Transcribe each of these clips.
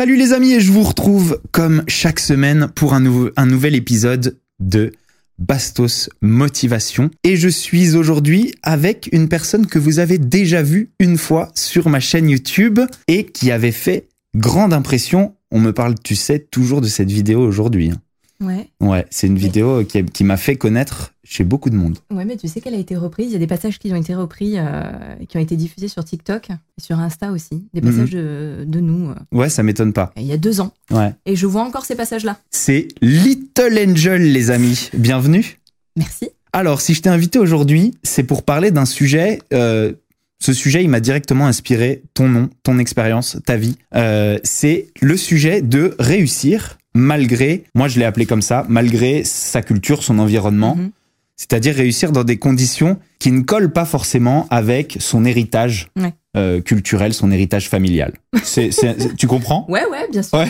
Salut les amis et je vous retrouve comme chaque semaine pour un, nouvel épisode de Bastos Motivation. Et je suis aujourd'hui avec une personne que vous avez déjà vue une fois sur ma chaîne YouTube et qui avait fait grande impression. On me parle, tu sais, toujours de cette vidéo aujourd'hui. Ouais. Ouais, c'est une vidéo qui, qui m'a fait connaître chez beaucoup de monde. ouais, mais tu sais qu'elle a été reprise. Il y a des passages qui ont été repris, euh, qui ont été diffusés sur TikTok et sur Insta aussi. Des passages de, de nous, euh, Ouais, ça m'étonne pas. il y a deux ans. Ouais. Et je vois encore ces passages-là. C'est Little Angel, les amis. Bienvenue. Merci. Alors, si je t'ai invité aujourd'hui, c'est pour parler d'un sujet. euh, ce sujet, il m'a directement inspiré ton nom, ton expérience, ta vie. C'est le sujet de réussir malgré, moi je l'ai appelé comme ça, malgré sa culture, son environnement. Mhm. C'est-à-dire réussir dans des conditions qui ne collent pas forcément avec son héritage Ouais. euh, culturel, son héritage familial. Tu comprends? Ouais, ouais, bien sûr. Ouais.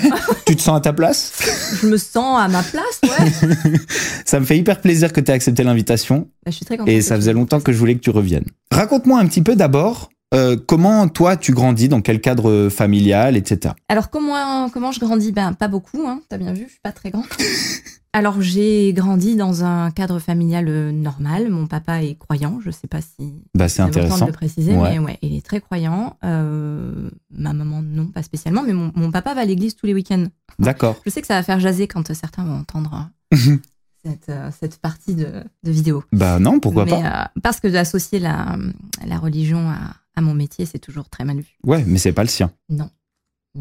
tu te sens à ta place? Je me sens à ma place, ouais. Ça me fait hyper plaisir que tu aies accepté l'invitation. Bah, je suis très contente. Et ça faisait longtemps que je voulais que tu reviennes. Raconte-moi un petit peu d'abord euh, comment toi tu grandis, dans quel cadre familial, etc. Alors, comment, comment je grandis? Ben, pas beaucoup, hein. T'as bien vu, je suis pas très grande. Alors, j'ai grandi dans un cadre familial euh, normal. Mon papa est croyant. Je sais pas si Bah c'est intéressant. de le préciser, Ouais. mais ouais, il est très croyant. Euh, ma maman, non, pas spécialement, mais mon, mon papa va à l'église tous les week-ends. D'accord. Je sais que ça va faire jaser quand certains vont entendre euh, cette, euh, cette partie de, de vidéo. Bah non, pourquoi mais, pas euh, Parce que d'associer la, la religion à, à mon métier, c'est toujours très mal vu. Ouais, mais c'est pas le sien. Non.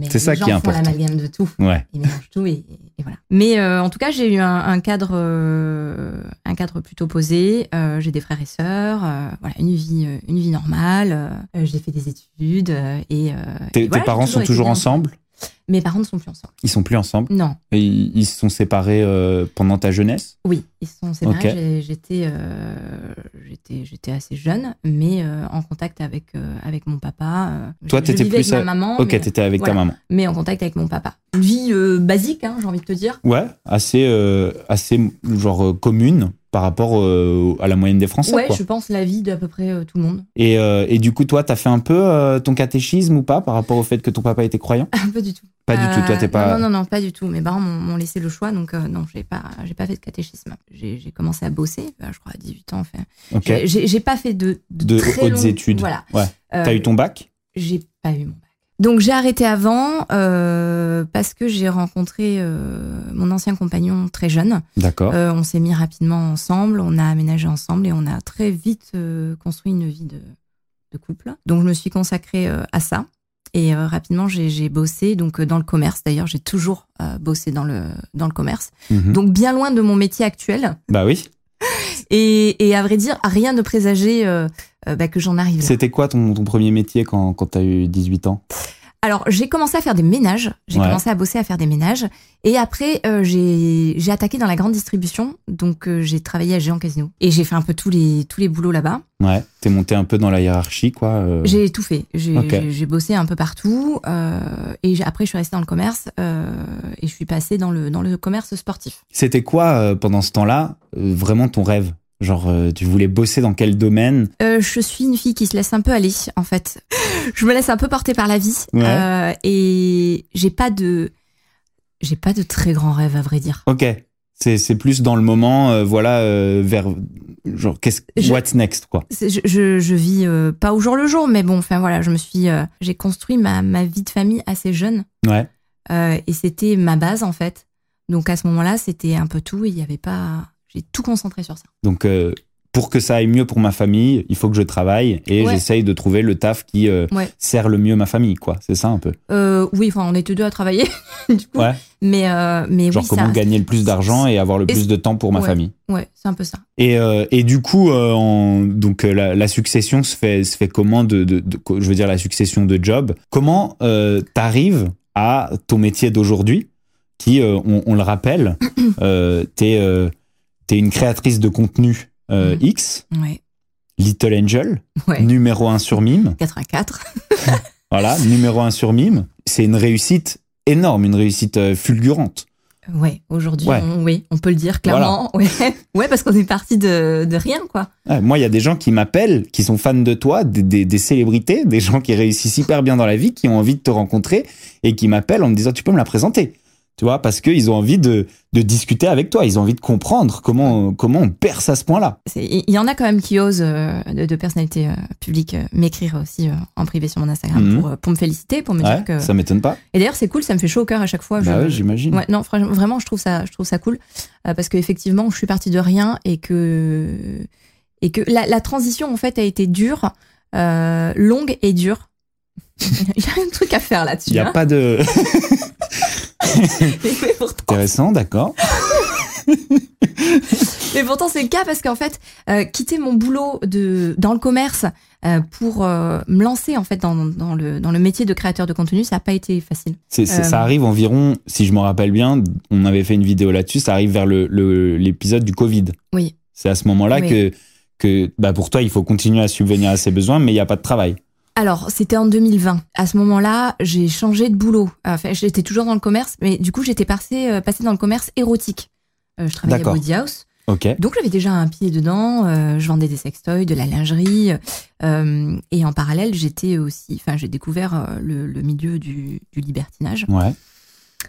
C'est ça gens qui est font important. l'amalgame de tout. Ouais. Ils mélangent tout et, et voilà. Mais euh, en tout cas, j'ai eu un, un cadre, euh, un cadre plutôt posé. Euh, j'ai des frères et sœurs. voilà, une vie, une vie normale. j'ai fait des études et. Tes, parents sont toujours ensemble Mes parents ne sont plus ensemble. Ils sont plus ensemble Non. Et ils, se sont séparés euh, pendant ta jeunesse? Oui, ils se sont séparés. J'étais, euh, j'étais, j'étais assez jeune, mais euh, en contact avec avec mon papa. Toi, t'étais plus avec à- ma maman. Ok, mais, t'étais avec ta maman. mais en contact avec mon papa. Une vie basique, hein, j'ai envie de te dire. Ouais, assez, assez genre commune par rapport euh, à la moyenne des Français. ouais, quoi. je pense la vie d'à peu près euh, tout le monde. Et, euh, et du coup, toi, t'as fait un peu ton catéchisme ou pas par rapport au fait que ton papa était croyant? Pas du tout. Pas du tout, toi, t'es pas. Non, non, non, pas du tout. Mes parents m'ont laissé le choix, donc non, j'ai pas, j'ai pas fait de catéchisme. J'ai commencé à bosser, bah, je crois à 18 ans. Ok. J'ai- pas fait de, de, De très hautes longues- études. Voilà. Ouais. T'as eu ton bac? J'ai pas eu mon bac. Donc j'ai arrêté avant euh, parce que j'ai rencontré euh, mon ancien compagnon très jeune. D'accord. Euh, on s'est mis rapidement ensemble, on a aménagé ensemble et on a très vite euh, construit une vie de, de couple. Donc je me suis consacrée euh, à ça. Et euh, rapidement, j'ai j'ai bossé donc dans le commerce. D'ailleurs, j'ai toujours euh, bossé dans le dans le commerce. Mhm. Donc bien loin de mon métier actuel. Bah oui. Et, et à vrai dire, rien ne présageait euh, euh, bah, que j'en arrive. C'était quoi ton, ton premier métier quand, quand t'as eu 18 ans? Alors, j'ai commencé à faire des ménages. J'ai Ouais. commencé à bosser à faire des ménages. Et après, euh, j'ai j'ai attaqué dans la grande distribution. Donc, euh, j'ai travaillé à Géant Casino. Et j'ai fait un peu tous les, tous les boulots là-bas. Ouais. T'es monté un peu dans la hiérarchie, quoi. euh. J'ai tout fait. J'ai Ok. j'ai- j'ai bossé un peu partout. euh, et après, je suis restée dans le commerce. euh, et je suis passée dans le, dans le commerce sportif. C'était quoi euh, pendant ce temps-là vraiment ton rêve? Genre, euh, tu voulais bosser dans quel domaine? Euh, je suis une fille qui se laisse un peu aller, en fait. Je me laisse un peu porter par la vie. Ouais. euh, et j'ai pas de... J'ai pas de très grands rêves, à vrai dire. Ok. C'est plus dans le moment, euh, voilà, vers genre qu'est-ce what's next quoi? Je, je, je vis pas au jour le jour, mais bon, enfin voilà, je me suis, j'ai construit ma, ma vie de famille assez jeune, Ouais. et c'était ma base en fait. Donc à ce moment-là, c'était un peu tout, et il y avait pas, j'ai tout concentré sur ça. Donc euh, pour que ça aille mieux pour ma famille, il faut que je travaille et Ouais. j'essaye de trouver le taf qui euh, Ouais. sert le mieux ma famille quoi. C'est ça un peu. Euh, oui, enfin, on était deux à travailler, du coup. Ouais. Mais, euh, mais Genre oui, comment ça, gagner le plus d'argent et avoir le Et plus de temps pour ma famille. ouais, c'est un peu ça. Et, et du coup, en- donc la, la succession se fait, se fait comment de, de, de- je veux dire la succession de job? Comment t'arrives à ton métier d'aujourd'hui, qui, on, on le rappelle, t'es euh, t'es une créatrice de contenu euh, Mhm. X, Little Angel, ouais. numéro un sur Mime. 84. Voilà, numéro un sur Mime. C'est une réussite énorme, une réussite euh, fulgurante. Ouais, aujourd'hui, Ouais. on, oui, on peut le dire clairement. Ouais, ouais, parce qu'on est parti de, de rien, quoi. Ouais, moi, il y a des gens qui m'appellent, qui sont fans de toi, des, des- des célébrités, des gens qui réussissent hyper bien dans la vie, qui ont envie de te rencontrer et qui m'appellent en me disant tu peux me la présenter? Tu vois, parce qu'ils ont envie de, de discuter avec toi, ils ont envie de comprendre comment, comment on perce à ce point-là. Il y en a quand même qui osent, euh, de, de personnalités euh, publiques, euh, m'écrire aussi en privé sur mon Instagram Mhm. pour, pour me féliciter, pour me Ouais, dire que. Ça m'étonne pas. Et d'ailleurs, c'est cool, ça me fait chaud au cœur à chaque fois. Bah ouais, j'imagine. Ouais, non, vraiment, je trouve ça, je trouve ça cool parce qu'effectivement, je suis partie de rien et que et que la, la transition en fait a été dure, longue et dure. Il y a un truc à faire Il là-dessus. n'y a hein. pas de. Intéressant, d'accord. mais pourtant, c'est le cas parce qu'en fait, euh, quitter mon boulot de dans le commerce euh, pour euh, me lancer en fait dans, dans le dans le métier de créateur de contenu, ça n'a pas été facile. C'est. Ça arrive environ, si je me rappelle bien, on avait fait une vidéo là-dessus, ça arrive vers le, le- l'épisode du Covid. Oui. C'est à ce moment-là Oui. que, que bah pour toi, il faut continuer à subvenir à ses besoins, mais il n'y a pas de travail. Alors, c'était en 2020. À ce moment-là, j'ai changé de boulot. Enfin, j'étais toujours dans le commerce, mais du coup, j'étais passée, euh, passée dans le commerce érotique. Euh, je travaillais à. Body House. Ok. Donc, j'avais déjà un pied dedans. euh, je vendais des sextoys, de la lingerie. euh, et en parallèle, j'étais aussi... Enfin, j'ai découvert le, le milieu du, du libertinage. Ouais.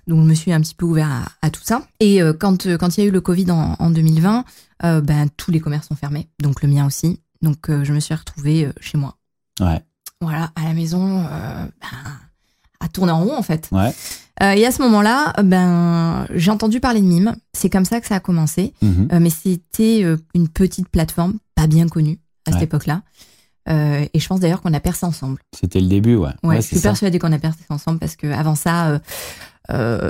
Donc, je me suis un petit peu ouvert à, à tout ça. Et euh, quand quand il y a eu le Covid en, en 2020, euh, ben, tous les commerces sont fermés. Donc, le mien aussi. Donc, je me suis retrouvée chez moi Ouais. Voilà, à la maison, euh, ben, à tourner en rond en fait. Ouais. Euh, et à ce moment-là, ben, j'ai entendu parler de Mime. C'est comme ça que ça a commencé. Mhm. Euh, mais c'était euh, une petite plateforme, pas bien connue à cette époque-là. Et je pense d'ailleurs qu'on a percé ensemble. C'était le début, ouais. Ouais, je suis ça. persuadée qu'on a percé ensemble parce que avant ça,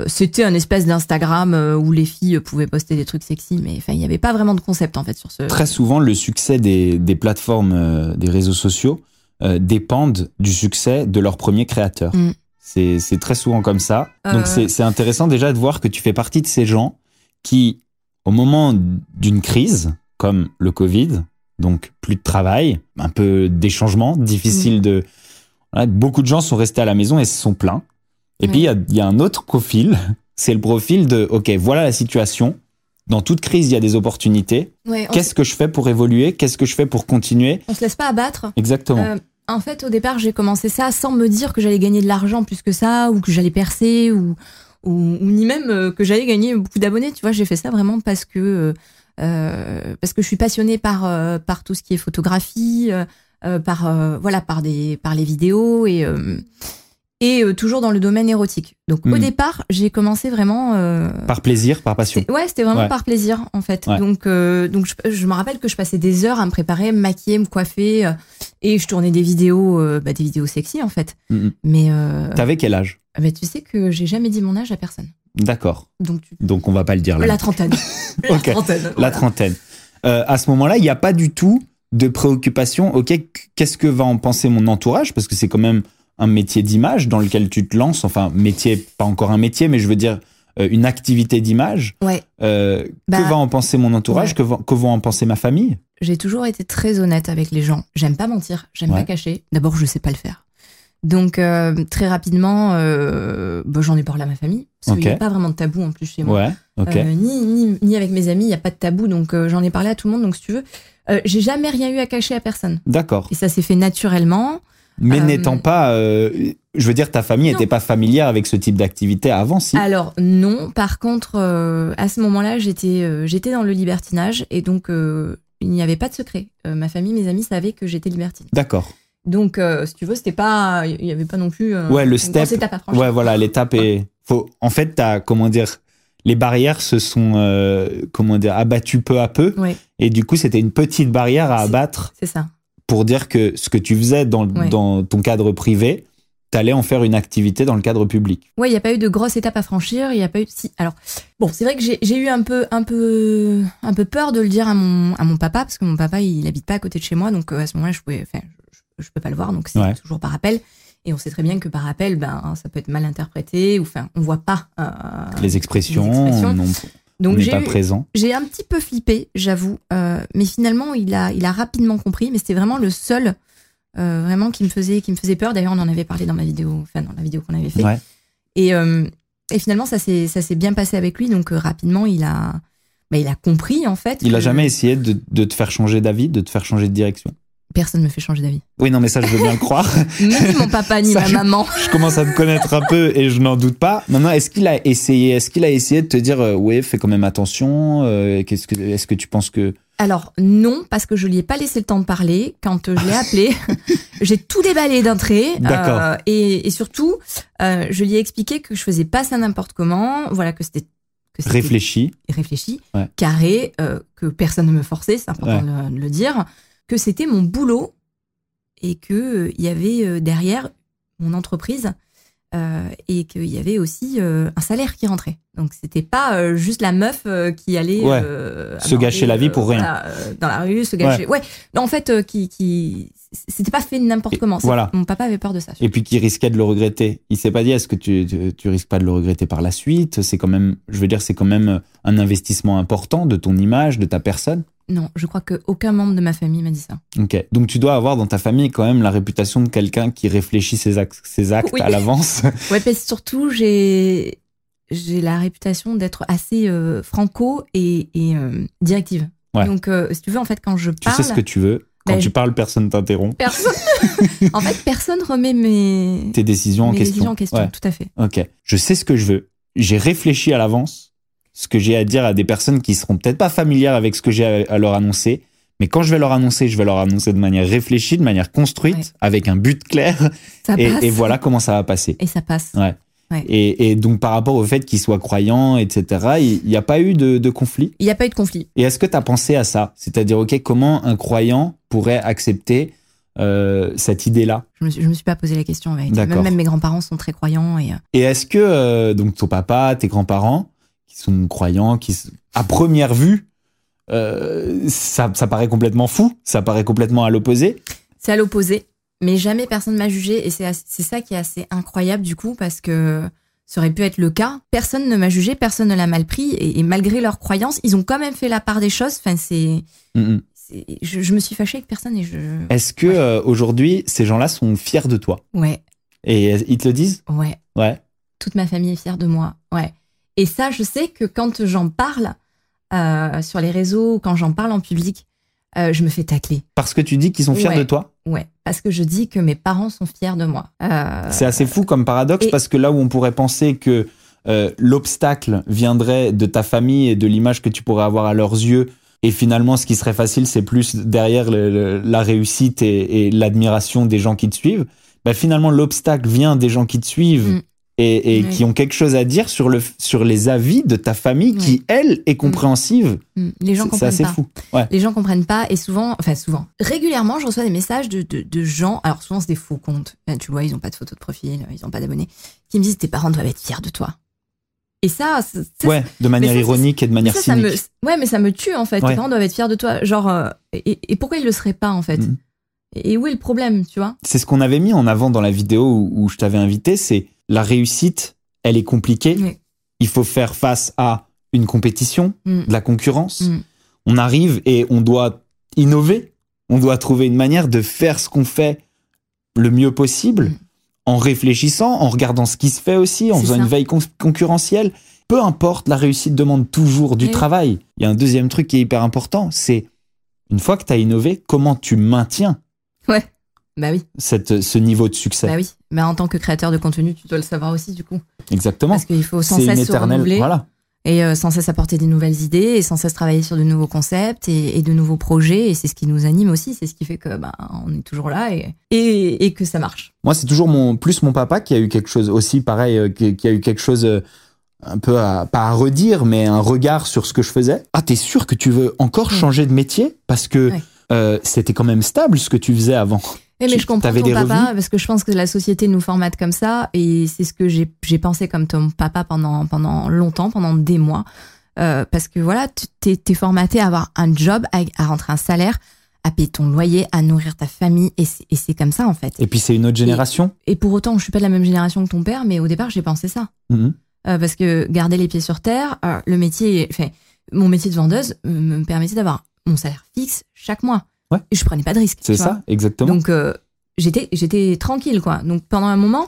c'était un espèce d'Instagram où les filles pouvaient poster des trucs sexy, mais il n'y avait pas vraiment de concept en fait sur ce. Très souvent, le succès des, des plateformes, des réseaux sociaux, euh, dépendent du succès de leur premier créateur. Mm. C'est, très souvent comme ça. Donc Euh. c'est, c'est intéressant déjà de voir que tu fais partie de ces gens qui, au moment d'une crise, comme le Covid, donc plus de travail, un peu des changements, difficile Mm. de... voilà, beaucoup de gens sont restés à la maison et se sont plaints. Et puis il y a, il y a un autre profil, c'est le profil de, OK, voilà la situation. Dans toute crise, il y a des opportunités. Ouais, Qu'est-ce que je fais pour évoluer? Qu'est-ce que je fais pour continuer? On se laisse pas abattre. Exactement. Euh, en fait, au départ, j'ai commencé ça sans me dire que j'allais gagner de l'argent plus que ça, ou que j'allais percer, ou, ou, ou ni même euh, que j'allais gagner beaucoup d'abonnés. Tu vois, j'ai fait ça vraiment parce que euh, euh, parce que je suis passionnée par euh, par tout ce qui est photographie, euh, par euh, voilà, par des par les vidéos et euh, et euh, toujours dans le domaine érotique. Donc au Mhm. départ, j'ai commencé vraiment euh, par plaisir, par passion. Ouais, c'était vraiment Ouais. par plaisir en fait. Ouais. Donc, euh, donc je, je me rappelle que je passais des heures à me préparer, me maquiller, me coiffer, euh, et je tournais des vidéos, euh, bah, des vidéos sexy en fait. Mhm. Mais euh, T'avais quel âge? Bah, tu sais que j'ai jamais dit mon âge à personne. D'accord. Donc tu... Donc on va pas le dire là. la trentaine. La trentaine. La trentaine. Euh, à ce moment-là, il n'y a pas du tout de préoccupation. Ok, qu'est-ce que va en penser mon entourage? Parce que c'est quand même un métier d'image dans lequel tu te lances. Enfin, métier, pas encore un métier, mais je veux dire une activité d'image. Ouais. Euh, Bah, que va en penser mon entourage ouais. que, va- que vont en penser ma famille? J'ai toujours été très honnête avec les gens. J'aime pas mentir, j'aime Ouais. pas cacher. D'abord, je sais pas le faire. Donc euh, très rapidement, euh, bah, j'en ai parlé à ma famille parce qu'il n'y a pas vraiment de tabou en plus chez moi. Ouais. Ok. Euh, ni, ni, ni avec mes amis, il n'y a pas de tabou, donc euh, j'en ai parlé à tout le monde. Donc si tu veux, euh, j'ai jamais rien eu à cacher à personne. D'accord. Et ça s'est fait naturellement. Mais Euh, n'étant pas, euh, je veux dire, ta famille n'était pas familière avec ce type d'activité avant, si Alors non, par contre, euh, à ce moment-là, j'étais euh, j'étais dans le libertinage et donc euh, il n'y avait pas de secret. Ma famille, mes amis savaient que j'étais libertine. D'accord. Donc si tu veux, c'était pas, il n'y avait pas non plus. Ouais, le step. étape à. Ouais, voilà, l'étape est. Faut, en fait, t'as, comment dire, les barrières se sont, comment dire, abattues peu à peu. Ouais, Et du coup, c'était une petite barrière à abattre c'est ça. pour dire que ce que tu faisais dans, Ouais. dans ton cadre privé, t'allais en faire une activité dans le cadre public. Ouais, il n'y a pas eu de grosse étape à franchir. Il y a pas eu. Si, alors, bon, c'est vrai que j'ai eu un peu, un peu, un peu peur de le dire à mon, à mon papa parce que mon papa, il habite pas à côté de chez moi, donc euh, à ce moment-là, je pouvais, enfin, je, je peux pas le voir, donc c'est Ouais. toujours par appel. Et on sait très bien que par appel, ben, ça peut être mal interprété ou enfin, on voit pas. euh, Les expressions, les expressions. non, donc j'ai un petit peu flippé, j'avoue, euh, mais finalement, il a, il a rapidement compris. Mais c'était vraiment le seul, euh, vraiment qui me faisait, qui me faisait peur. D'ailleurs, on en avait parlé dans ma vidéo, enfin dans la vidéo qu'on avait fait. Ouais. Et, euh, Et finalement, ça s'est ça s'est bien passé avec lui, donc euh, rapidement, il a bah, il a compris en fait. Il a que jamais essayé de, de te faire changer d'avis, de te faire changer de direction. Personne me fait changer d'avis. Oui, non, mais ça, je veux bien le croire. Ni mon papa ni Ça, ma maman. Je commence à te connaître un peu et je n'en doute pas. Maintenant, est-ce qu'il a essayé, est-ce qu'il a essayé de te dire, ouais, fais quand même attention. euh, qu'est-ce que, est-ce que tu penses que Alors non, parce que je lui ai pas laissé le temps de parler. Quand euh, je l'ai appelé, j'ai tout déballé d'un trait. Euh, et, et surtout, euh, je lui ai expliqué que je faisais pas ça n'importe comment. Voilà que c'était réfléchi, Ouais. carré, euh, que personne ne me forçait, c'est important de, le- de le dire, que c'était mon boulot et que euh, il y avait derrière mon entreprise euh, et qu'il y avait aussi euh, un salaire qui rentrait. Donc c'était pas euh, juste la meuf qui allait Ouais. Se gâcher la vie pour rien. voilà, dans la rue, se gâcher. Ouais. Non, en fait, qui, qui c'était pas fait n'importe comment. Voilà. Mon papa avait peur de ça. et puis qui risquait de le regretter. Il s'est pas dit, est-ce que tu, tu, tu risques pas de le regretter par la suite? C'est quand même, je veux dire, c'est quand même un investissement important de ton image, de ta personne. Non, je crois que aucun membre de ma famille m'a dit ça. Ok. Donc tu dois avoir dans ta famille quand même la réputation de quelqu'un qui réfléchit ses actes, ses actes Oui. à l'avance. Ouais, mais surtout, j'ai j'ai la réputation d'être assez euh, franco et, et euh, directive. Ouais. Donc, euh, si tu veux, en fait, quand je tu parle, sais ce que tu veux. Quand Ben, tu parles, personne t'interrompt. personne, en fait, personne remet mes, Tes décisions en question. décisions en question. Ouais. Tout à fait. Ok. Je sais ce que je veux. J'ai réfléchi à l'avance ce que j'ai à dire à des personnes qui seront peut-être pas familières avec ce que j'ai à, leur annoncer. Mais quand je vais leur annoncer, je vais leur annoncer de manière réfléchie, de manière construite, Ouais. avec un but clair. Ça Et, passe. et voilà comment ça va passer. Et ça passe. Ouais. Ouais. Et, et donc par rapport au fait qu'ils soient croyants, etc., il n'y a pas eu de, de conflit? Il n'y a pas eu de conflit. Et est-ce que tu as pensé à ça? C'est-à-dire, ok, comment un croyant pourrait accepter euh, cette idée-là? Je me, suis, je me suis pas posé la question. en vérité. D'accord. Même, même mes grands-parents sont très croyants. Et, euh, Et est-ce que euh, donc ton papa, tes grands-parents, qui sont croyants, qui à première vue, euh, ça, ça paraît complètement fou, ça paraît complètement à l'opposé. c'est à l'opposé. Mais jamais personne m'a jugé. Et c'est ça qui est assez incroyable, du coup, parce que ça aurait pu être le cas. Personne ne m'a jugé, personne ne l'a mal pris. Et, et malgré leurs croyances, ils ont quand même fait la part des choses. Enfin, c'est. Mhm. c'est- Je, je me suis fâchée avec personne et je. Est-ce que Ouais. euh, aujourd'hui ces gens-là sont fiers de toi? Ouais, et euh, ils te le disent? Ouais. Ouais. Toute ma famille est fière de moi. Ouais. Et ça, je sais que quand j'en parle euh, sur les réseaux, quand j'en parle en public, euh, je me fais tacler. Parce que tu dis qu'ils sont fiers Ouais. de toi. Ouais. Parce que je dis que mes parents sont fiers de moi. Euh, C'est assez fou comme paradoxe et- parce que là où on pourrait penser que l'obstacle viendrait de ta famille et de l'image que tu pourrais avoir à leurs yeux, et finalement ce qui serait facile, c'est plus derrière le- le- la réussite et, et l'admiration des gens qui te suivent. Bah, finalement, l'obstacle vient des gens qui te suivent Mm. Et, et Oui. qui ont quelque chose à dire sur, le, sur les avis de ta famille qui, elle, est compréhensive. mm, les gens comprennent assez pas. fou. Ouais. Les gens comprennent pas et souvent, enfin souvent, régulièrement, je reçois des messages de, de, de gens, alors souvent c'est des faux comptes, Ben, tu vois, ils ont pas de photo de profil, ils ont pas d'abonnés, qui me disent tes parents doivent être fiers de toi. Et ça, c'est- ça, Ouais, de manière ça, ironique et de manière ça, ça me, cynique. ouais, mais ça me tue en fait. Ouais. Tes parents doivent être fiers de toi. Genre, euh, et, et pourquoi ils le seraient pas en fait? Mhm. Et où est le problème, tu vois? C'est ce qu'on avait mis en avant dans la vidéo où, où je t'avais invité, c'est la réussite, elle est compliquée. Oui. Il faut faire face à une compétition, Mm. de la concurrence. Mm. On arrive et on doit innover. On doit trouver une manière de faire ce qu'on fait le mieux possible Mm. en réfléchissant, en regardant ce qui se fait aussi, en faisant ça. une veille con- concurrentielle. Peu importe, la réussite demande toujours du Oui. travail. Il y a un deuxième truc qui est hyper important, c'est une fois que tu as innové, comment tu maintiens Ouais. Bah oui, cette, ce niveau de succès? bah oui. Mais en tant que créateur de contenu, tu dois le savoir aussi du coup, Exactement. parce qu'il faut sans C'est une cesse se éternelle. renouveler. Voilà. et euh, sans cesse apporter des nouvelles idées et sans cesse travailler sur de nouveaux concepts et, et de nouveaux projets et c'est ce qui nous anime aussi c'est ce qui fait que ben on est toujours là et, et, et que ça marche Moi, c'est toujours mon, plus mon papa qui a eu quelque chose aussi, pareil, euh, qui, qui a eu quelque chose euh, un peu à, pas à redire, mais un regard sur ce que je faisais. Ah, t'es sûr que tu veux encore changer de métier? Parce que Ouais. euh, c'était quand même stable ce que tu faisais avant. Mais je comprends ton papa parce que je pense que la société nous formate comme ça et c'est ce que j'ai j'ai pensé comme ton papa pendant pendant longtemps pendant des mois Euh, parce que voilà tu t'es formaté à avoir un job à, à rentrer un salaire à payer ton loyer à nourrir ta famille et c'est comme ça en fait Et puis, c'est une autre génération. et pour autant je suis pas de la même génération que ton père mais au départ j'ai pensé ça Mhm. Euh, parce que garder les pieds sur terre, euh, le métier, enfin, mon métier de vendeuse me permettait d'avoir mon salaire fixe chaque mois. Ouais. Et je prenais pas de risques. C'est ça, vois. exactement. Donc euh, j'étais j'étais tranquille quoi. Donc pendant un moment,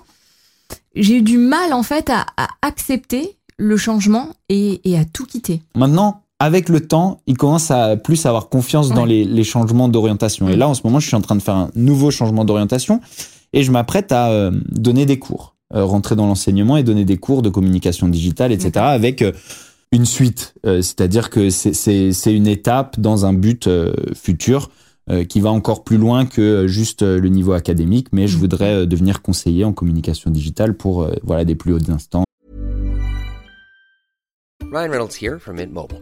j'ai eu du mal en fait à, à accepter le changement et, et, à tout quitter. Maintenant, avec le temps, il commence à plus avoir confiance ouais. dans les, les, changements d'orientation. Et là, en ce moment, je suis en train de faire un nouveau changement d'orientation et je m'apprête à euh, donner des cours, euh, rentrer dans l'enseignement et donner des cours de communication digitale, etc. Avec euh, une suite. C'est-à-dire que c'est une étape dans un but futur qui va encore plus loin que juste le niveau académique, mais je voudrais devenir conseiller en communication digitale pour voilà des plus hautes instances. Ryan Reynolds here from Mint Mobile.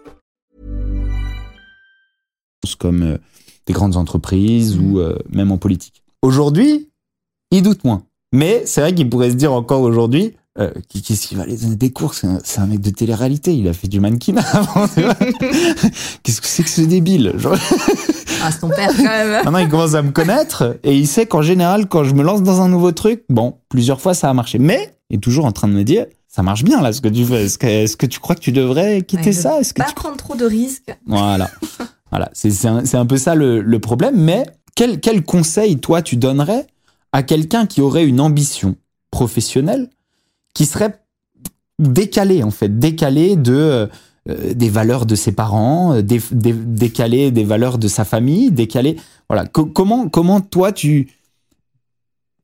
comme euh, des grandes entreprises mmh. ou euh, même en politique. Aujourd'hui, il doute moins. Mais c'est vrai qu'il pourrait se dire encore aujourd'hui, euh, qu'est-ce qu'il va aller donner des cours? C'est un, un, mec de télé-réalité, il a fait du mannequinat avant. qu'est-ce que c'est que ce débile? Genre... Ah, c'est ton père quand même. Maintenant, il commence à me connaître et il sait qu'en général, quand je me lance dans un nouveau truc, bon, plusieurs fois ça a marché. Mais il est toujours en train de me dire, ça marche bien là ce que tu fais. Est-ce que, est que, tu crois que tu devrais quitter ouais, ça? Est-ce que pas tu prendre trop de risques. Voilà. Voilà, c'est un, un, peu ça le, le problème. Mais quel, quel, conseil, toi, tu donnerais à quelqu'un qui aurait une ambition professionnelle qui serait décalé, en fait, décalé de, euh, des valeurs de ses parents, euh, dé, dé, décalé des valeurs de sa famille, décalé. Voilà. Co comment, comment, toi, tu.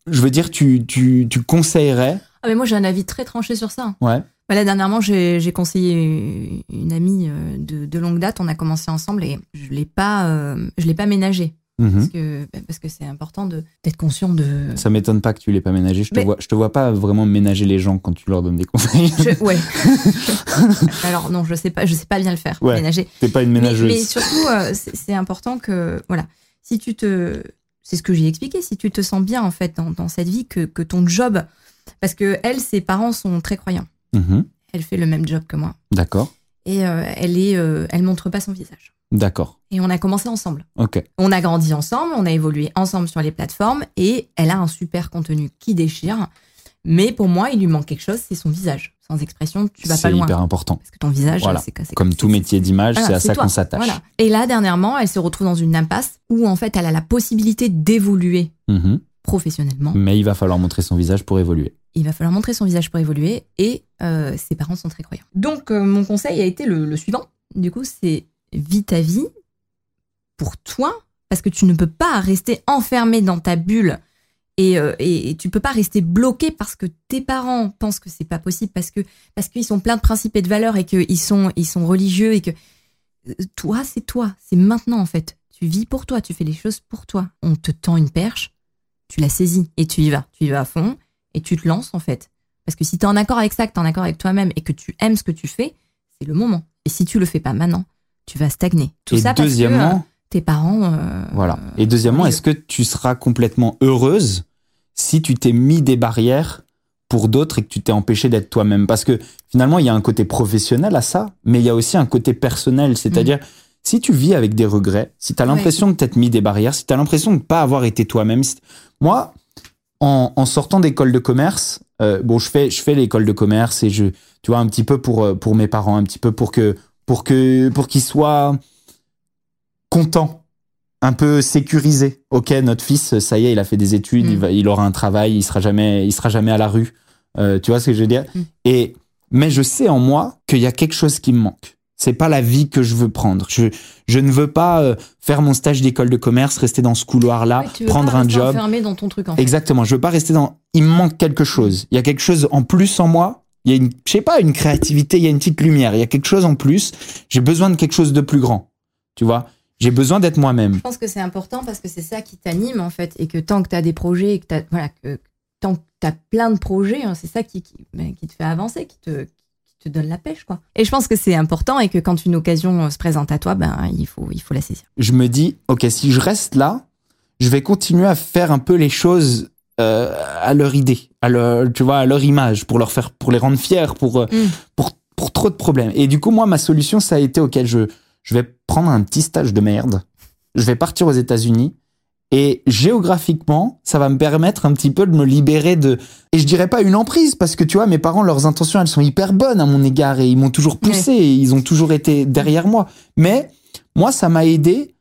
Je veux dire, tu, tu, tu conseillerais. Ah, mais moi, j'ai un avis très tranché sur ça. Ouais. Bah là, dernièrement, j'ai conseillé une amie euh, de, de, longue date. On a commencé ensemble et je l'ai pas, euh, je l'ai pas ménagé. Mmh. Parce que parce que c'est important d'être conscient de. Ça m'étonne pas que tu l'aies pas ménagé. Je te Mais... vois, je te vois pas vraiment ménager les gens quand tu leur donnes des conseils. Je, ouais. Alors non, je sais pas, je sais pas bien le faire. Ouais, ménager. T'es pas une ménageuse. Mais, mais surtout, euh, c'est important que voilà, si tu te, c'est ce que j'ai expliqué, si tu te sens bien en fait dans, dans cette vie, que que ton job, parce que elle, ses parents sont très croyants. Mmh. Elle fait le même job que moi. D'accord. Et euh, elle est, euh, elle montre pas son visage. D'accord. Et on a commencé ensemble. Ok. On a grandi ensemble, on a évolué ensemble sur les plateformes et elle a un super contenu qui déchire. Mais pour moi, il lui manque quelque chose, c'est son visage. Sans expression, tu vas pas loin. C'est hyper important. Parce que ton visage, voilà. c'est Comme tout métier d'image, voilà, c'est à ça qu'on s'attache. Voilà. Et là, dernièrement, elle se retrouve dans une impasse où en fait, elle a la possibilité d'évoluer mmh. professionnellement. Mais il va falloir montrer son visage pour évoluer il va falloir montrer son visage pour évoluer et euh, ses parents sont très croyants. Donc euh, mon conseil a été le, le suivant. Du coup, c'est vis ta vie pour toi parce que tu ne peux pas rester enfermé dans ta bulle et, euh, et, et, tu peux pas rester bloqué parce que tes parents pensent que c'est pas possible parce que parce qu'ils sont plein de principes et de valeurs et qu'ils sont ils sont religieux et que toi c'est toi, c'est maintenant en fait. Tu vis pour toi, tu fais les choses pour toi. On te tend une perche, tu la saisis et tu y vas, tu y vas à fond et tu te lances en fait. Parce que si tu es en accord avec ça, que tu es en accord avec toi-même et que tu aimes ce que tu fais, c'est le moment. Et si tu le fais pas maintenant, tu vas stagner. Tout et ça deuxièmement, parce que euh, tes parents. Euh, voilà. Et deuxièmement, est-ce que tu seras complètement heureuse si tu t'es mis des barrières pour d'autres et que tu t'es empêché d'être toi-même? Parce que finalement, il y a un côté professionnel à ça, mais il y a aussi un côté personnel. C'est-à-dire, mmh. si tu vis avec des regrets, si tu as l'impression ouais. de t'être mis des barrières, si tu as l'impression de ne pas avoir été toi-même. Moi, en, en sortant d'école de commerce, euh, bon, je fais, je fais l'école de commerce et je, tu vois, un petit peu pour pour mes parents, un petit peu pour que pour que pour qu'ils soient contents, un peu sécurisés. Ok, notre fils, ça y est, il a fait des études, mmh. il, va, il aura un travail, il sera jamais, il sera jamais à la rue. Euh, tu vois ce que je veux dire? Mmh. Et mais je sais en moi qu'il y a quelque chose qui me manque. C'est pas la vie que je veux prendre. Je, je ne veux pas euh, faire mon stage d'école de commerce, rester dans ce couloir-là, prendre un job. Enfermé dans ton truc. En fait. Exactement. Je veux pas rester dans. Il me manque quelque chose. Il y a quelque chose en plus en moi. Il y a une, je sais pas, une créativité. Il y a une petite lumière. Il y a quelque chose en plus. J'ai besoin de quelque chose de plus grand. Tu vois? J'ai besoin d'être moi-même. Je pense que c'est important parce que c'est ça qui t'anime en fait, et que tant que tu as des projets, et que t'as, voilà, que tant que tu as plein de projets, hein, c'est ça qui, qui, qui te fait avancer, qui te te donne la pêche quoi. Et je pense que c'est important et que quand une occasion se présente à toi, ben il faut il faut la saisir. Je me dis OK, si je reste là, je vais continuer à faire un peu les choses euh, à leur idée, à leur, tu vois, à leur image, pour leur faire, pour les rendre fiers, pour, euh, Mm. pour, pour trop de problèmes. Et du coup, moi, ma solution, ça a été, ok, je, je vais prendre un petit stage de merde, je vais partir aux États-Unis, et géographiquement, ça va me permettre un petit peu de me libérer de, et je dirais pas une emprise, parce que tu vois, mes parents, leurs intentions, elles sont hyper bonnes à mon égard, et ils m'ont toujours poussé, et ils ont toujours été derrière moi. Mais, moi, ça m'a aidé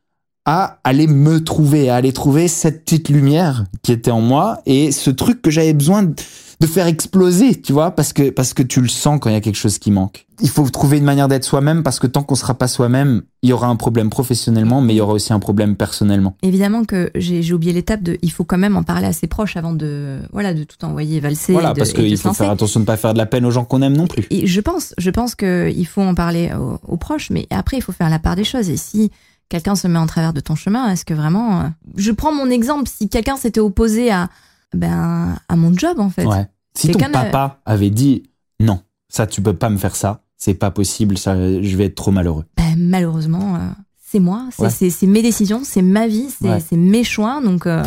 à aller me trouver, à aller trouver cette petite lumière qui était en moi et ce truc que j'avais besoin de de faire exploser, tu vois, parce que parce que tu le sens quand il y a quelque chose qui manque. Il faut trouver une manière d'être soi-même parce que tant qu'on sera pas soi-même, il y aura un problème professionnellement, mais il y aura aussi un problème personnellement. Évidemment que j'ai oublié l'étape de. Il faut quand même en parler à ses proches avant de, voilà, de tout envoyer valser. voilà, et de, parce qu'il faut faire attention de ne pas faire de la peine aux gens qu'on aime non plus. Et je pense, je pense que il faut en parler aux, aux proches, mais après il faut faire la part des choses. Et si quelqu'un se met en travers de ton chemin, est-ce que vraiment, euh, je prends mon exemple, si quelqu'un s'était opposé à, ben, à mon job en fait. Ouais. Si ton n'a- papa avait dit non, ça tu peux pas me faire ça, c'est pas possible, ça je vais être trop malheureux. Ben, malheureusement, euh, c'est moi, c'est Ouais. mes décisions, c'est ma vie, c'est Ouais. c'est mes choix, donc. euh,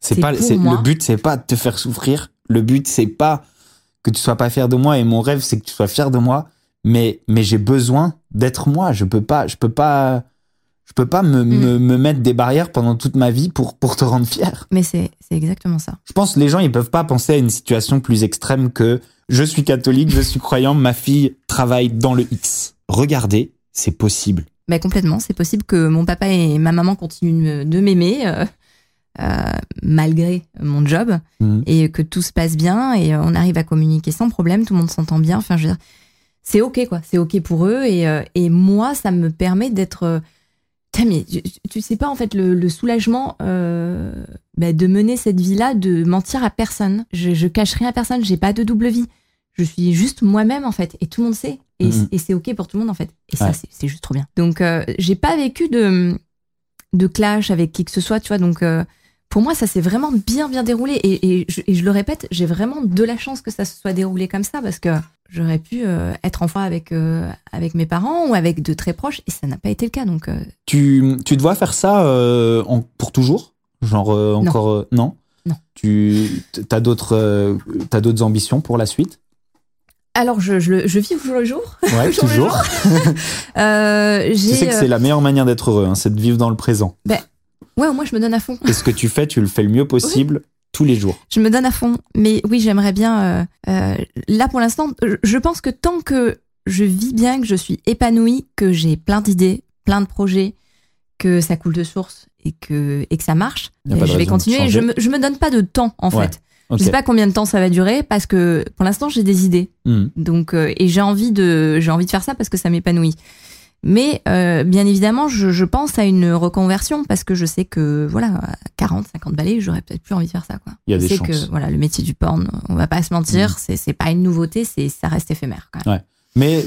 C'est pas le but c'est pas de te faire souffrir. Le but c'est pas que tu sois pas fier de moi et mon rêve c'est que tu sois fier de moi mais mais j'ai besoin d'être moi, je peux pas je peux pas je peux pas me, Mm. me, me mettre des barrières pendant toute ma vie pour pour te rendre fier. mais c'est exactement ça. Je pense que les gens ils peuvent pas penser à une situation plus extrême que je suis catholique, je suis croyant, ma fille travaille dans le X. Regardez, c'est possible. Ben, complètement, c'est possible que mon papa et ma maman continuent de m'aimer. euh, euh, malgré mon job Mhm. et que tout se passe bien et on arrive à communiquer sans problème, tout le monde s'entend bien. Enfin, je veux dire, c'est ok quoi, c'est ok pour eux et, euh, et moi, ça me permet d'être. Mais tu, tu sais pas en fait le, le soulagement euh, bah, de mener cette vie-là, de mentir à personne. Je, je cache rien à personne, j'ai pas de double vie. Je suis juste moi-même en fait et tout le monde sait et, Mhm. et c'est ok pour tout le monde en fait. Et ça Ouais. c'est juste trop bien. Donc euh, j'ai pas vécu de de clash avec qui que ce soit, tu vois. Donc euh, pour moi ça s'est vraiment bien bien déroulé et, et, je, et je le répète, j'ai vraiment de la chance que ça se soit déroulé comme ça parce que j'aurais pu euh, être en foi avec euh, avec mes parents ou avec de très proches et ça n'a pas été le cas. Donc euh, Tu, tu te vois faire ça en- pour toujours? Genre Non. encore non? Non. Tu as d'autres ambitions pour la suite? Alors je, je, le- je vis au jour le jour. Ouais, Jour le toujours. Tu sais que c'est la meilleure manière d'être heureux, hein, c'est de vivre dans le présent. Ouais, moi je me donne à fond. Et ce que tu fais, tu le fais le mieux possible tous les jours. Je me donne à fond. Mais oui, j'aimerais bien. euh, euh, là, pour l'instant, je- pense que tant que je vis bien, que je suis épanouie, que j'ai plein d'idées, plein de projets, que ça coule de source et que, et que ça marche, je vais continuer. Je me, je me donne pas de temps, en Ouais, fait. Ok. Je sais pas combien de temps ça va durer parce que pour l'instant, j'ai des idées. Hmm. Donc, euh, et j'ai envie de, j'ai envie de faire ça parce que ça m'épanouit. Mais euh, bien évidemment, je, je pense à une reconversion parce que je sais que voilà, à 40, 50 balais, j'aurais peut-être plus envie de faire ça. Quoi. Il y a je des sais chances. que voilà, le métier du porn, on va pas se mentir, Mhm. c'est pas une nouveauté, c'est ça reste éphémère quand même. Mais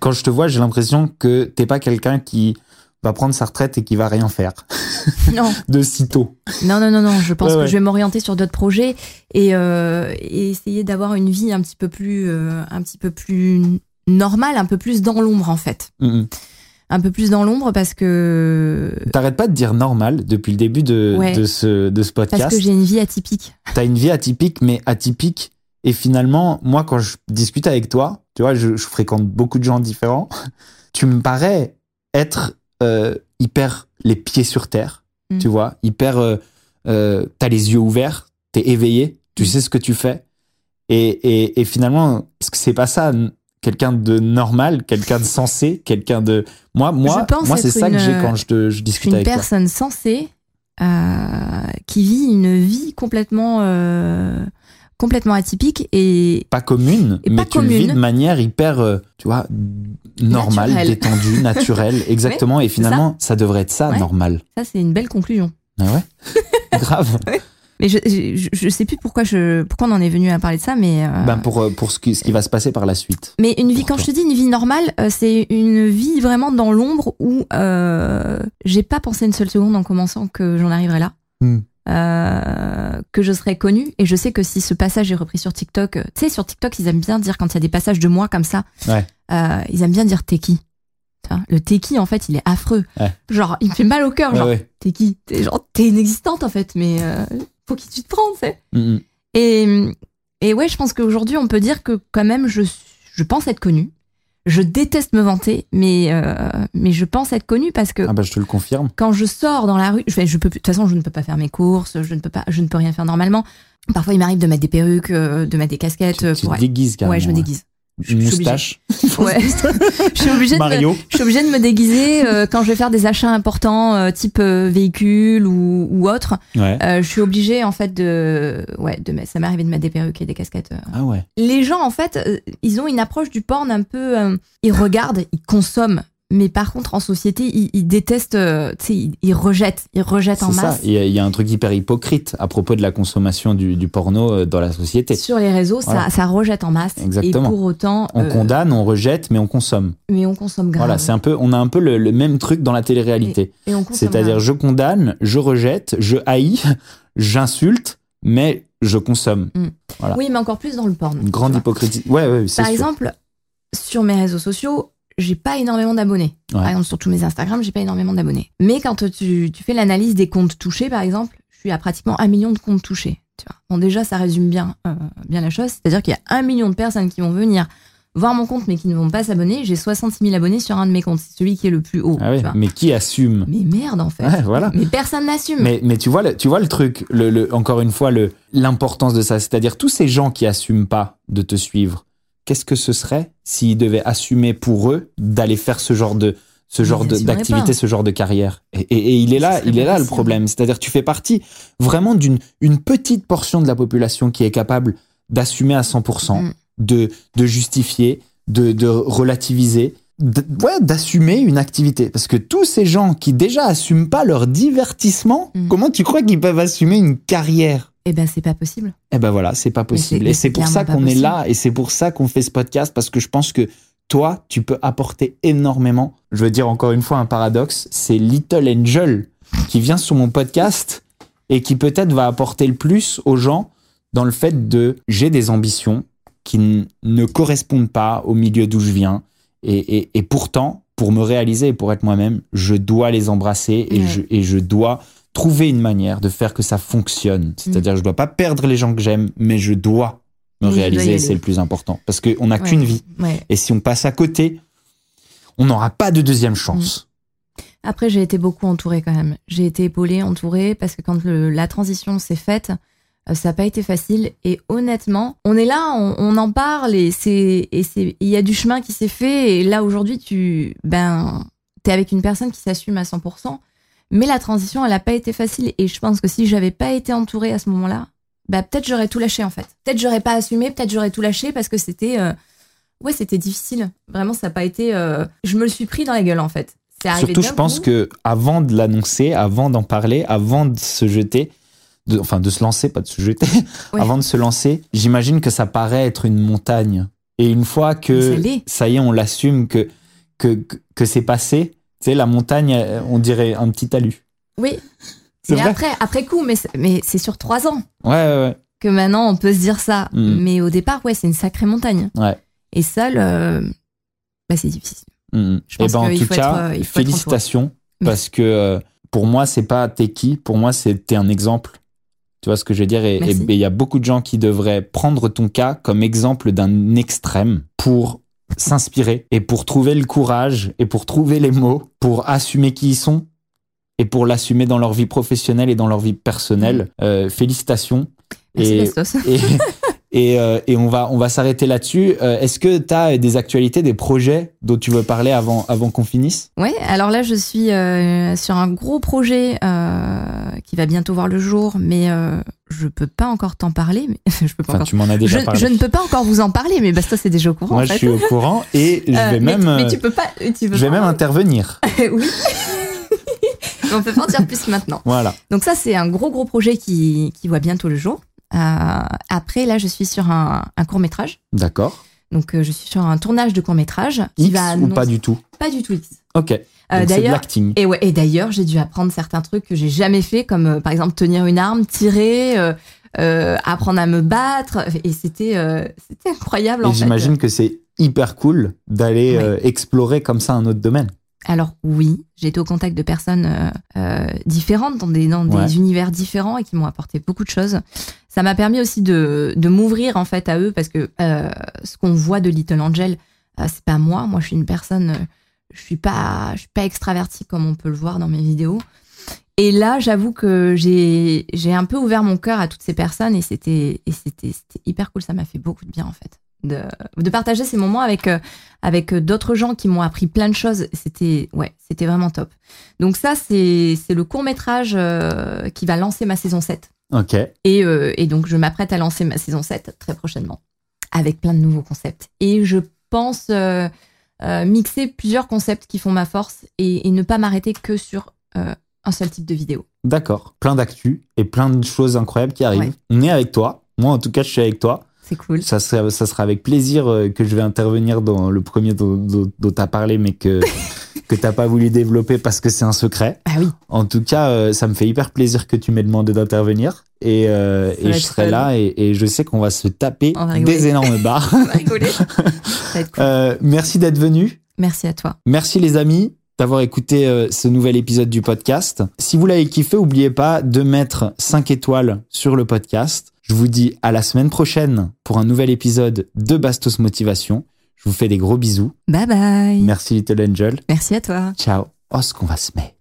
quand je te vois, j'ai l'impression que t'es pas quelqu'un qui va prendre sa retraite et qui va rien faire Non, de sitôt. non, non, non, non. Je pense Ouais, que ouais. je vais m'orienter sur d'autres projets et, euh, et essayer d'avoir une vie un petit peu plus, euh, un petit peu plus normale, un peu plus dans l'ombre en fait, Mm, mm. Un peu plus dans l'ombre parce que T'arrêtes pas de dire normal depuis le début de, Ouais. de ce, de ce parce podcast. que j'ai une vie atypique. T'as une vie atypique, mais atypique. Et finalement, moi, quand je discute avec toi, tu vois, je, je fréquente beaucoup de gens différents. Tu me parais être euh, hyper les pieds sur terre, Mm. tu vois, hyper. Euh, euh, T'as les yeux ouverts, t'es éveillé, tu Mm. sais ce que tu fais. Et, et, et finalement, est-ce que c'est pas ça quelqu'un de normal, quelqu'un de sensé, quelqu'un de moi moi moi c'est ça que j'ai quand je, te, je discute une avec toi. personne sensée euh, qui vit une vie complètement, euh, complètement atypique et pas commune, Et mais pas tu le vis de manière hyper, euh, tu vois, normale, détendue, naturelle, exactement. et finalement, ça. devrait être ça, Ouais. normal. ça c'est une belle conclusion. Ah ouais Grave. Mais je, je, je sais plus pourquoi je pourquoi on en est venu à parler de ça, mais euh, Ben pour, euh, pour ce, qui, ce qui va se passer par la suite. mais une vie quand toi. je te dis une vie normale, euh, c'est une vie vraiment dans l'ombre où euh, j'ai pas pensé une seule seconde en commençant que j'en arriverais là. Hmm. Euh, que je serais connue et je sais que si ce passage est repris sur TikTok, euh, tu sais sur TikTok ils aiment bien dire quand il y a des passages de moi comme ça, Ouais. euh, ils aiment bien dire t'es qui. Le t'es qui en fait il est affreux. Ouais. Genre il me fait mal au cœur. Ouais, Genre ouais. t'es qui? T'es genre t'es inexistante en fait mais euh, pour qui tu te prends, tu sais. Mm, mm. Et, et ouais, je pense qu'aujourd'hui, on peut dire que quand même, je, je pense être connue. Je déteste me vanter, mais, euh, mais je pense être connue parce que Ah bah je te le confirme. quand je sors dans la rue, je, peux, de toute façon, je ne peux pas faire mes courses, je ne peux pas, je ne peux rien faire normalement. Parfois, il m'arrive de mettre des perruques, euh, de mettre des casquettes. Tu, tu pour te déguises. Ouais, je me déguise. Je- Une je suis obligée. moustache. Ouais. je suis obligée de me, Mario. je suis obligée de me déguiser euh, quand je vais faire des achats importants, euh, type euh, véhicule ou, ou autre. Ouais. Euh, je suis obligée en fait de, ouais, de. Ça m'est arrivé de mettre des perruques et des casquettes. euh. Ah ouais. Les gens en fait, euh, ils ont une approche du porn un peu. euh, ils regardent, ils consomment. Mais par contre, en société, ils, ils détestent, euh, tu sais, ils, ils rejettent, ils rejettent en C'est ça. masse. Il y, a- il y a un truc hyper hypocrite à propos de la consommation du, du porno euh, dans la société. Sur les réseaux, Voilà. ça, ça rejette en masse. Exactement. Et pour autant, On euh, condamne, on rejette, mais on consomme. mais on consomme grave. Voilà, c'est un peu, on a un peu le, le même truc dans la télé-réalité. Et on consomme C'est-à-dire, je condamne, je rejette, je haïs, j'insulte, mais je consomme. voilà. Oui, mais encore plus dans le porn. Une grande hypocrisie. Ouais, ouais, c'est Par sûr. exemple, sur mes réseaux sociaux, j'ai pas énormément d'abonnés. Ouais. Par exemple, sur tous mes Instagram, j'ai pas énormément d'abonnés. Mais quand tu, tu fais l'analyse des comptes touchés, par exemple, je suis à pratiquement un million de comptes touchés. Tu vois. Bon, déjà, ça résume bien, euh, bien la chose. C'est-à-dire qu'il y a un million de personnes qui vont venir voir mon compte, mais qui ne vont pas s'abonner. J'ai 66 000 abonnés sur un de mes comptes. C'est celui qui est le plus haut. Ah tu vois. mais qui assume? Mais merde, en fait. Ouais, voilà. Mais personne n'assume. Mais, mais tu vois, le, tu vois le truc, le, le- encore une fois, l'importance de ça. C'est-à-dire, tous ces gens qui assument pas de te suivre, qu'est-ce que ce serait s'ils devaient assumer pour eux d'aller faire ce genre de, ce genre d'activité, ce genre de carrière? Et, et- et il est là, il est là le problème. C'est-à-dire, tu fais partie vraiment d'une une petite portion de la population qui est capable d'assumer à 100%, Mm. de, de justifier, de, de relativiser, ouais, d'assumer une activité. Parce que tous ces gens qui déjà assument pas leur divertissement, Mm. comment tu crois qu'ils peuvent assumer une carrière? Eh ben, c'est pas possible. Eh ben voilà, c'est pas possible. Et c'est pour ça qu'on est là et c'est pour ça qu'on fait ce podcast parce que je pense que toi, tu peux apporter énormément. Je veux dire encore une fois un paradoxe, c'est Little Angel qui vient sur mon podcast et qui peut-être va apporter le plus aux gens dans le fait de j'ai des ambitions qui ne correspondent pas au milieu d'où je viens et, et- et pourtant pour me réaliser et pour être moi-même, je dois les embrasser et, Ouais. je, et je dois trouver une manière de faire que ça fonctionne. C'est-à-dire, je dois pas perdre les gens que j'aime, mais je dois me Oui, réaliser, c'est le plus important. Parce qu'on n'a Ouais. qu'une vie. Ouais. Et si on passe à côté, on n'aura pas de deuxième chance. Après, j'ai été beaucoup entourée quand même. J'ai été épaulée, entourée, parce que quand le- la transition s'est faite, euh, ça n'a pas été facile. Et honnêtement, on est là, on, on en parle, et c'est, et c'est, il y a du chemin qui s'est fait. Et là, aujourd'hui, tu, ben, t'es avec une personne qui s'assume à 100%. Mais la transition, elle n'a pas été facile. Et je pense que si j'avais pas été entourée à ce moment-là, bah, peut-être j'aurais tout lâché, en fait. Peut-être j'aurais pas assumé, peut-être j'aurais tout lâché parce que c'était, euh, ouais, c'était difficile. Vraiment, ça n'a pas été, euh, je me le suis pris dans la gueule, en fait. C'est arrivé Surtout, je pense que avant de l'annoncer, avant d'en parler, avant de se jeter, de, enfin de se lancer, pas de se jeter, Ouais. avant de se lancer, j'imagine que ça paraît être une montagne. Et une fois que ça y est, on l'assume que que, que, que c'est passé, tu sais, la montagne, on dirait un petit talus. Oui. C'est Mais vrai. après, après coup, mais, c'est- mais c'est sur trois ans Ouais, ouais, que maintenant on peut se dire ça. Mm. Mais au départ, ouais, c'est une sacrée montagne. ouais. Et seul, euh, bah, c'est difficile. Mhm. Je Eh pense ben, en tout cas, être, euh, félicitations parce que euh, pour moi, c'est pas t'es qui, pour moi, c'était un exemple. Tu vois ce que je veux dire? Et et- et il y a beaucoup de gens qui devraient prendre ton cas comme exemple d'un extrême pour s'inspirer et pour trouver le courage et pour trouver les mots, pour assumer qui ils sont et pour l'assumer dans leur vie professionnelle et dans leur vie personnelle. Euh, félicitations. Merci, Et- et, et, euh, et on va, on va s'arrêter là-dessus. Euh, Est-ce que tu as des actualités, des projets dont tu veux parler avant, avant qu'on finisse? Ouais, alors là, je suis euh, sur un gros projet euh, qui va bientôt voir le jour, mais euh, je peux pas encore t'en parler. Mais je peux pas Enfin, encore. tu m'en as déjà Je, parlé. je ne peux pas encore vous en parler, mais Bastos est déjà au courant. Moi, en je suis au courant et je Euh, vais même, mais euh, tu peux pas. Tu peux je vais pas- même intervenir. oui. On peut pas en dire plus maintenant. Voilà. Donc ça, c'est un gros gros projet qui, qui voit bientôt le jour. Euh, après, là, je suis sur un, un court métrage. D'accord. Donc, euh, je suis sur un tournage de court métrage qui X va ou pas du tout pas du tout X. Ok. Euh, d'ailleurs, et ouais, et d'ailleurs, j'ai dû apprendre certains trucs que j'ai jamais fait, comme euh, par exemple tenir une arme, tirer, euh, apprendre à me battre. Et c'était c'était incroyable Et en fait. j'imagine que c'est hyper cool d'aller Ouais. explorer comme ça un autre domaine. Alors oui, j'ai été au contact de personnes euh, euh, différentes dans des dans Ouais. des univers différents et qui m'ont apporté beaucoup de choses. Ça m'a permis aussi de de m'ouvrir en fait à eux parce que euh, ce qu'on voit de Little Angel, euh, c'est pas moi. Moi, je suis une personne, euh, je suis pas je suis pas extravertie comme on peut le voir dans mes vidéos. Et là, j'avoue que j'ai j'ai un peu ouvert mon cœur à toutes ces personnes et c'était et c'était c'était hyper cool. Ça m'a fait beaucoup de bien en fait de de partager ces moments avec euh, avec d'autres gens qui m'ont appris plein de choses. C'était ouais, c'était vraiment top. Donc ça, c'est c'est le court métrage qui va lancer ma saison 7. Ok. Et, euh, et donc, je m'apprête à lancer ma saison 7 très prochainement, avec plein de nouveaux concepts. Et je pense euh, euh, mixer plusieurs concepts qui font ma force et, et ne pas m'arrêter que sur euh, un seul type de vidéo. D'accord. Plein d'actu et plein de choses incroyables qui arrivent. Ouais. On est avec toi. Moi, en tout cas, je suis avec toi. C'est cool. Ça sera, ça sera avec plaisir euh, que je vais intervenir dans le premier dont, dont, dont tu as parlé, mais que, que tu pas voulu développer parce que c'est un secret. Ah oui, En tout cas, euh, ça me fait hyper plaisir que tu m'aies demandé d'intervenir. Et, euh, et je serai fun. là et, et je sais qu'on va se taper va des énormes barres. on va rigoler. Ça va être cool. Euh, merci d'être venu. Merci à toi. Merci les amis d'avoir écouté euh, ce nouvel épisode du podcast. Si vous l'avez kiffé, n'oubliez pas de mettre 5 étoiles sur le podcast. Je vous dis à la semaine prochaine pour un nouvel épisode de Bastos Motivation. Je vous fais des gros bisous. Bye bye. Merci Little Angel. Merci à toi. Ciao. Oh, ce qu'on va se mettre.